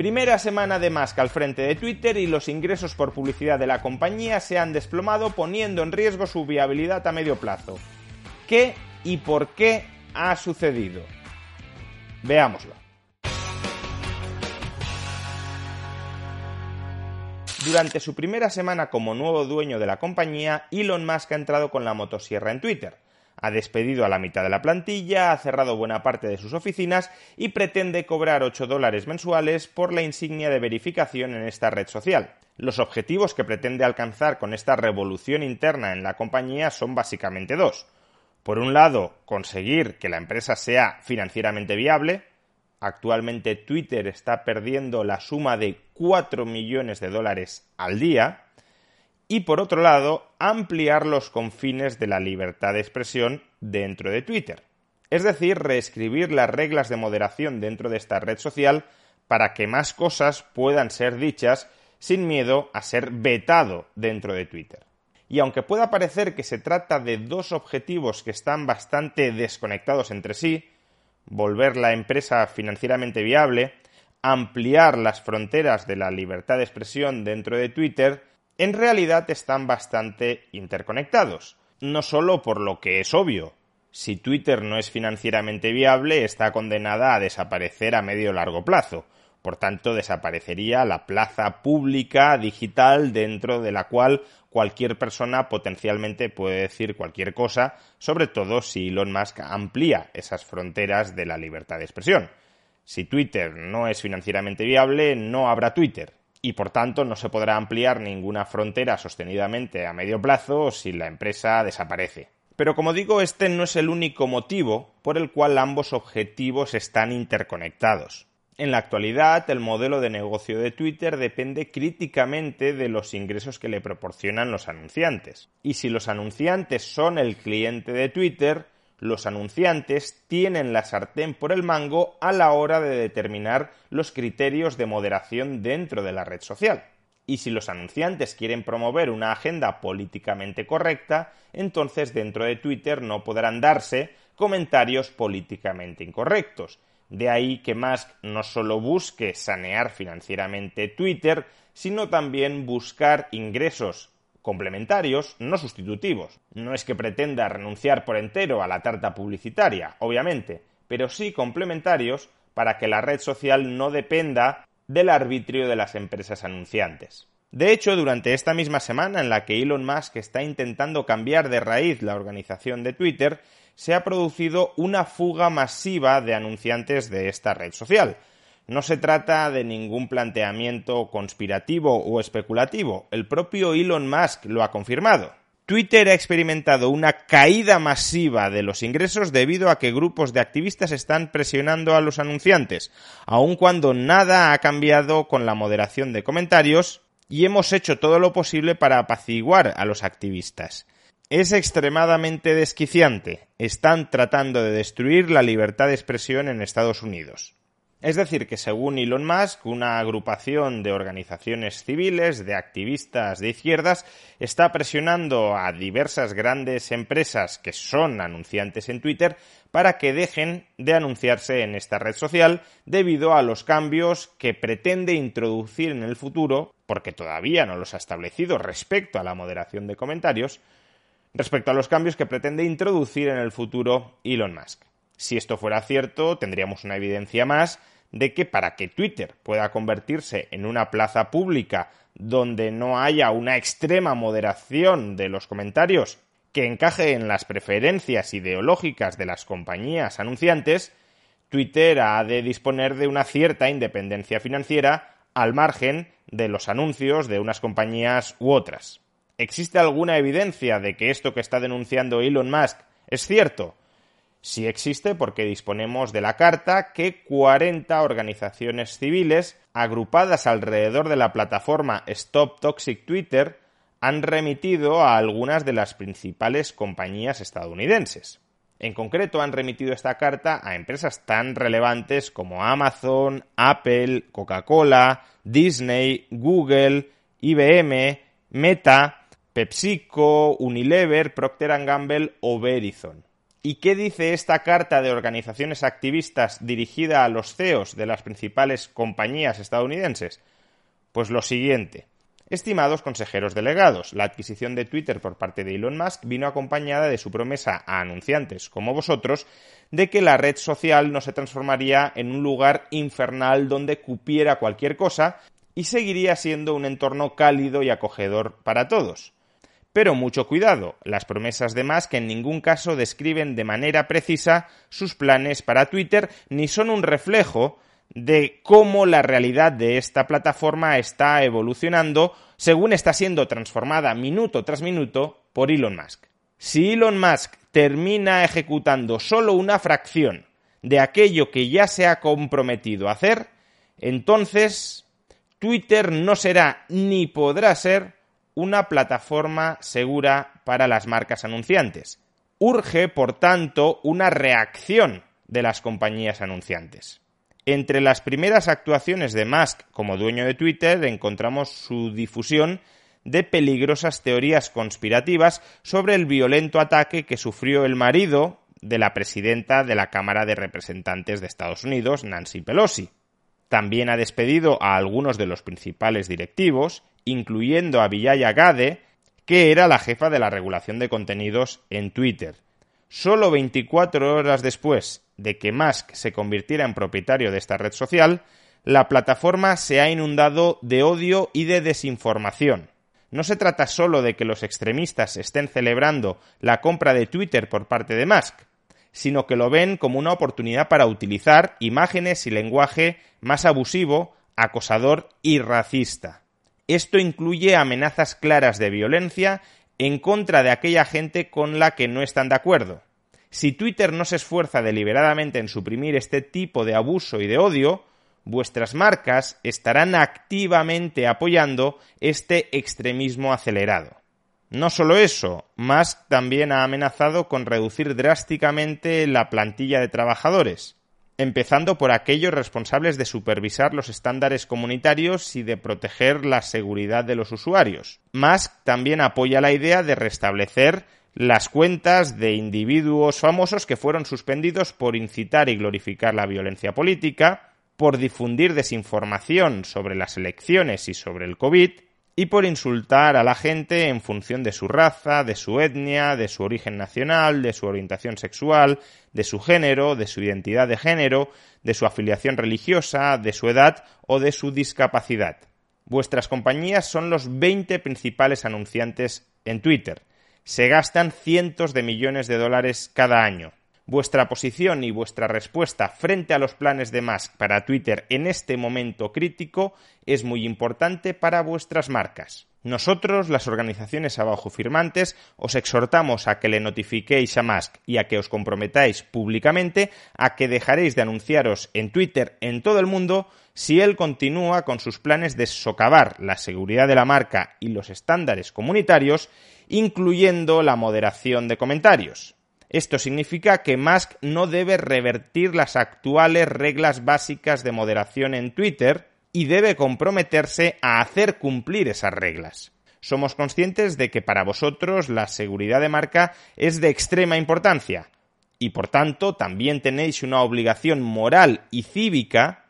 Primera semana de Musk al frente de Twitter y los ingresos por publicidad de la compañía se han desplomado poniendo en riesgo su viabilidad a medio plazo. ¿Qué y por qué ha sucedido? Veámoslo. Durante su primera semana como nuevo dueño de la compañía, Elon Musk ha entrado con la motosierra en Twitter. Ha despedido a la mitad de la plantilla, ha cerrado buena parte de sus oficinas y pretende cobrar 8 dólares mensuales por la insignia de verificación en esta red social. Los objetivos que pretende alcanzar con esta revolución interna en la compañía son básicamente dos. Por un lado, conseguir que la empresa sea financieramente viable, Actualmente Twitter está perdiendo la suma de 4 millones de dólares al día. Y por otro lado, ampliar los confines de la libertad de expresión dentro de Twitter. Es decir, reescribir las reglas de moderación dentro de esta red social para que más cosas puedan ser dichas sin miedo a ser vetado dentro de Twitter. Y aunque pueda parecer que se trata de dos objetivos que están bastante desconectados entre sí, volver la empresa financieramente viable, ampliar las fronteras de la libertad de expresión dentro de Twitter, en realidad están bastante interconectados. No solo por lo que es obvio, si Twitter no es financieramente viable, está condenada a desaparecer a medio largo plazo. Por tanto, desaparecería la plaza pública digital dentro de la cual cualquier persona potencialmente puede decir cualquier cosa, sobre todo si Elon Musk amplía esas fronteras de la libertad de expresión. Si Twitter no es financieramente viable, no habrá Twitter, y por tanto no se podrá ampliar ninguna frontera sostenidamente a medio plazo si la empresa desaparece. Pero como digo, este no es el único motivo por el cual ambos objetivos están interconectados. En la actualidad, el modelo de negocio de Twitter depende críticamente de los ingresos que le proporcionan los anunciantes. Y si los anunciantes son el cliente de Twitter, los anunciantes tienen la sartén por el mango a la hora de determinar los criterios de moderación dentro de la red social. Y si los anunciantes quieren promover una agenda políticamente correcta, entonces dentro de Twitter no podrán darse comentarios políticamente incorrectos, de ahí que Musk no solo busque sanear financieramente Twitter, sino también buscar ingresos complementarios, no sustitutivos. No es que pretenda renunciar por entero a la tarta publicitaria, obviamente, pero sí complementarios para que la red social no dependa del arbitrio de las empresas anunciantes. De hecho, durante esta misma semana en la que Elon Musk está intentando cambiar de raíz la organización de Twitter, se ha producido una fuga masiva de anunciantes de esta red social. No se trata de ningún planteamiento conspirativo o especulativo, el propio Elon Musk lo ha confirmado. Twitter ha experimentado una caída masiva de los ingresos debido a que grupos de activistas están presionando a los anunciantes, aun cuando nada ha cambiado con la moderación de comentarios y hemos hecho todo lo posible para apaciguar a los activistas. Es extremadamente desquiciante. Están tratando de destruir la libertad de expresión en Estados Unidos. Es decir, que según Elon Musk, una agrupación de organizaciones civiles, de activistas de izquierdas, está presionando a diversas grandes empresas que son anunciantes en Twitter para que dejen de anunciarse en esta red social debido a los cambios que pretende introducir en el futuro, porque todavía no los ha establecido respecto a la moderación de comentarios, respecto a los cambios que pretende introducir en el futuro Elon Musk. Si esto fuera cierto, tendríamos una evidencia más de que para que Twitter pueda convertirse en una plaza pública donde no haya una extrema moderación de los comentarios que encaje en las preferencias ideológicas de las compañías anunciantes, Twitter ha de disponer de una cierta independencia financiera al margen de los anuncios de unas compañías u otras. ¿Existe alguna evidencia de que esto que está denunciando Elon Musk es cierto? Sí existe porque disponemos de la carta que 40 organizaciones civiles agrupadas alrededor de la plataforma Stop Toxic Twitter han remitido a algunas de las principales compañías estadounidenses. En concreto, han remitido esta carta a empresas tan relevantes como Amazon, Apple, Coca-Cola, Disney, Google, IBM, Meta, PepsiCo, Unilever, Procter Gamble o Verizon. ¿Y qué dice esta carta de organizaciones activistas dirigida a los CEOs de las principales compañías estadounidenses? Pues lo siguiente. Estimados consejeros delegados, la adquisición de Twitter por parte de Elon Musk vino acompañada de su promesa a anunciantes como vosotros de que la red social no se transformaría en un lugar infernal donde cupiera cualquier cosa y seguiría siendo un entorno cálido y acogedor para todos. Pero mucho cuidado, las promesas de Musk en ningún caso describen de manera precisa sus planes para Twitter ni son un reflejo de cómo la realidad de esta plataforma está evolucionando según está siendo transformada minuto tras minuto por Elon Musk. Si Elon Musk termina ejecutando solo una fracción de aquello que ya se ha comprometido a hacer, entonces Twitter no será ni podrá ser una plataforma segura para las marcas anunciantes. Urge, por tanto, una reacción de las compañías anunciantes. Entre las primeras actuaciones de Musk como dueño de Twitter encontramos su difusión de peligrosas teorías conspirativas sobre el violento ataque que sufrió el marido de la presidenta de la Cámara de Representantes de Estados Unidos, Nancy Pelosi. También ha despedido a algunos de los principales directivos incluyendo a Villaya Gade, que era la jefa de la regulación de contenidos en Twitter. Solo 24 horas después de que Musk se convirtiera en propietario de esta red social, la plataforma se ha inundado de odio y de desinformación. No se trata solo de que los extremistas estén celebrando la compra de Twitter por parte de Musk, sino que lo ven como una oportunidad para utilizar imágenes y lenguaje más abusivo, acosador y racista. Esto incluye amenazas claras de violencia en contra de aquella gente con la que no están de acuerdo. Si Twitter no se esfuerza deliberadamente en suprimir este tipo de abuso y de odio, vuestras marcas estarán activamente apoyando este extremismo acelerado. No solo eso, Musk también ha amenazado con reducir drásticamente la plantilla de trabajadores empezando por aquellos responsables de supervisar los estándares comunitarios y de proteger la seguridad de los usuarios. Musk también apoya la idea de restablecer las cuentas de individuos famosos que fueron suspendidos por incitar y glorificar la violencia política, por difundir desinformación sobre las elecciones y sobre el COVID, y por insultar a la gente en función de su raza, de su etnia, de su origen nacional, de su orientación sexual, de su género, de su identidad de género, de su afiliación religiosa, de su edad o de su discapacidad. Vuestras compañías son los 20 principales anunciantes en Twitter. Se gastan cientos de millones de dólares cada año. Vuestra posición y vuestra respuesta frente a los planes de Musk para Twitter en este momento crítico es muy importante para vuestras marcas. Nosotros, las organizaciones abajo firmantes, os exhortamos a que le notifiquéis a Musk y a que os comprometáis públicamente a que dejaréis de anunciaros en Twitter en todo el mundo si él continúa con sus planes de socavar la seguridad de la marca y los estándares comunitarios, incluyendo la moderación de comentarios. Esto significa que Musk no debe revertir las actuales reglas básicas de moderación en Twitter y debe comprometerse a hacer cumplir esas reglas. Somos conscientes de que para vosotros la seguridad de marca es de extrema importancia y por tanto también tenéis una obligación moral y cívica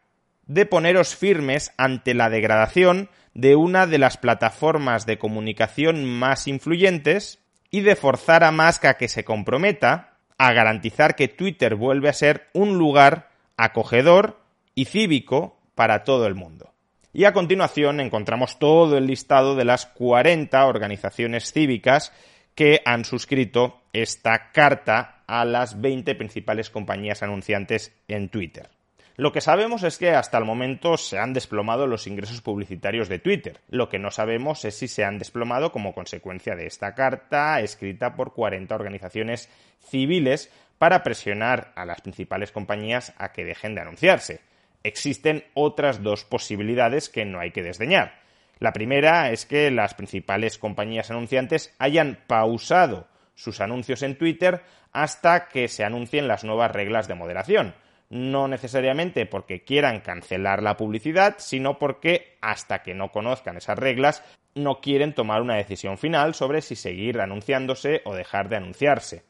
de poneros firmes ante la degradación de una de las plataformas de comunicación más influyentes y de forzar a Musk a que se comprometa a garantizar que Twitter vuelve a ser un lugar acogedor y cívico para todo el mundo. Y a continuación encontramos todo el listado de las 40 organizaciones cívicas que han suscrito esta carta a las 20 principales compañías anunciantes en Twitter. Lo que sabemos es que hasta el momento se han desplomado los ingresos publicitarios de Twitter. Lo que no sabemos es si se han desplomado como consecuencia de esta carta escrita por 40 organizaciones civiles para presionar a las principales compañías a que dejen de anunciarse. Existen otras dos posibilidades que no hay que desdeñar. La primera es que las principales compañías anunciantes hayan pausado sus anuncios en Twitter hasta que se anuncien las nuevas reglas de moderación no necesariamente porque quieran cancelar la publicidad, sino porque hasta que no conozcan esas reglas no quieren tomar una decisión final sobre si seguir anunciándose o dejar de anunciarse.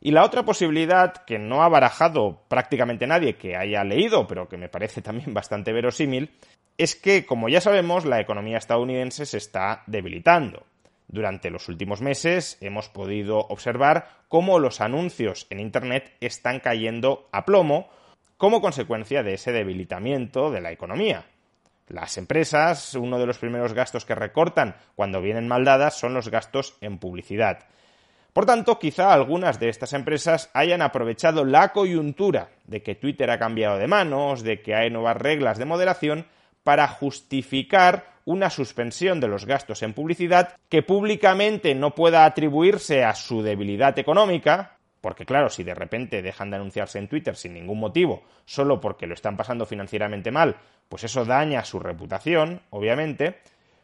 Y la otra posibilidad que no ha barajado prácticamente nadie que haya leído, pero que me parece también bastante verosímil, es que, como ya sabemos, la economía estadounidense se está debilitando. Durante los últimos meses hemos podido observar cómo los anuncios en Internet están cayendo a plomo como consecuencia de ese debilitamiento de la economía. Las empresas, uno de los primeros gastos que recortan cuando vienen mal dadas son los gastos en publicidad. Por tanto, quizá algunas de estas empresas hayan aprovechado la coyuntura de que Twitter ha cambiado de manos, de que hay nuevas reglas de moderación, para justificar una suspensión de los gastos en publicidad que públicamente no pueda atribuirse a su debilidad económica, porque claro, si de repente dejan de anunciarse en Twitter sin ningún motivo, solo porque lo están pasando financieramente mal, pues eso daña su reputación, obviamente,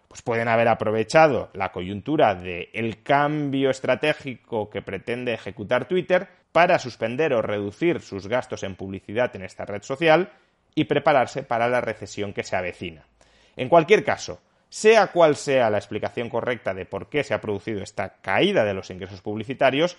pues pueden haber aprovechado la coyuntura del cambio estratégico que pretende ejecutar Twitter para suspender o reducir sus gastos en publicidad en esta red social y prepararse para la recesión que se avecina. En cualquier caso, sea cual sea la explicación correcta de por qué se ha producido esta caída de los ingresos publicitarios,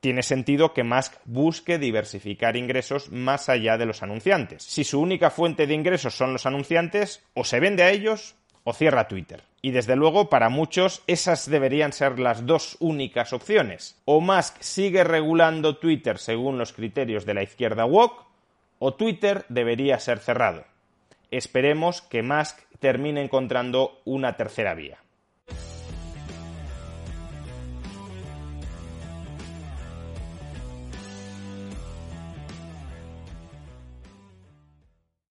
tiene sentido que Musk busque diversificar ingresos más allá de los anunciantes. Si su única fuente de ingresos son los anunciantes, o se vende a ellos o cierra Twitter. Y desde luego, para muchos, esas deberían ser las dos únicas opciones. O Musk sigue regulando Twitter según los criterios de la izquierda woke, o Twitter debería ser cerrado. Esperemos que Musk termine encontrando una tercera vía.